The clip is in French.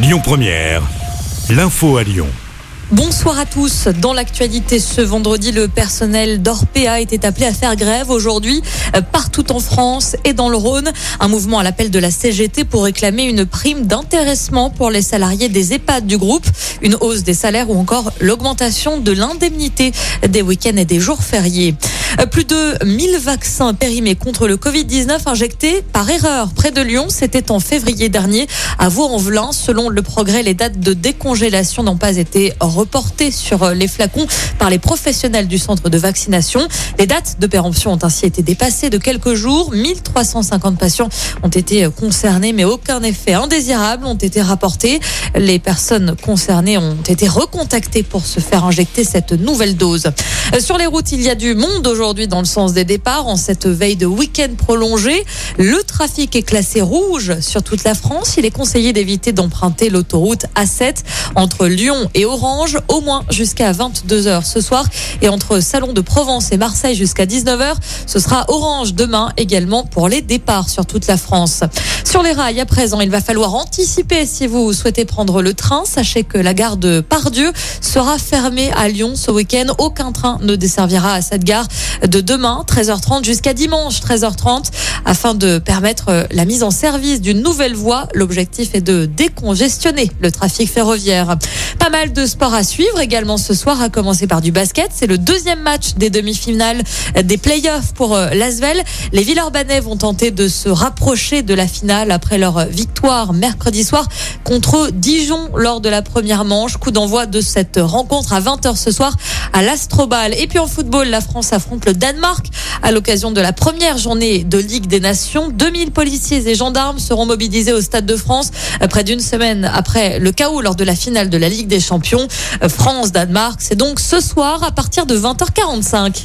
Lyon Première, l'info à Lyon. Bonsoir à tous. Dans l'actualité ce vendredi, le personnel d'Orpea était appelé à faire grève aujourd'hui euh, partout en France et dans le Rhône. Un mouvement à l'appel de la CGT pour réclamer une prime d'intéressement pour les salariés des EHPAD du groupe, une hausse des salaires ou encore l'augmentation de l'indemnité des week-ends et des jours fériés. Euh, plus de 1000 vaccins périmés contre le Covid-19 injectés par erreur près de Lyon. C'était en février dernier à Vaux-en-Velin. Selon le progrès, les dates de décongélation n'ont pas été reportées sur euh, les flacons par les professionnels du centre de vaccination. Les dates de péremption ont ainsi été dépassées de quelques jours. 1350 patients ont été euh, concernés, mais aucun effet indésirable ont été rapportés. Les personnes concernées ont été recontactées pour se faire injecter cette nouvelle dose. Sur les routes, il y a du monde aujourd'hui dans le sens des départs en cette veille de week-end prolongé. Le trafic est classé rouge sur toute la France. Il est conseillé d'éviter d'emprunter l'autoroute A7 entre Lyon et Orange au moins jusqu'à 22h ce soir et entre Salon de Provence et Marseille jusqu'à 19h. Ce sera Orange demain également pour les départs sur toute la France. Sur les rails à présent, il va falloir anticiper si vous souhaitez prendre le train. Sachez que la gare de Pardieu sera fermée à Lyon ce week-end. Aucun train ne desservira à cette gare de demain 13h30 jusqu'à dimanche 13h30 afin de permettre la mise en service d'une nouvelle voie. L'objectif est de décongestionner le trafic ferroviaire. Pas mal de sports à suivre également ce soir, à commencer par du basket. C'est le deuxième match des demi-finales des playoffs pour euh, l'Asvel. Les Villeurbanais vont tenter de se rapprocher de la après leur victoire mercredi soir contre Dijon lors de la première manche. Coup d'envoi de cette rencontre à 20h ce soir à l'Astrobal. Et puis en football, la France affronte le Danemark à l'occasion de la première journée de Ligue des Nations. 2000 policiers et gendarmes seront mobilisés au Stade de France près d'une semaine après le chaos lors de la finale de la Ligue des Champions. France-Danemark, c'est donc ce soir à partir de 20h45.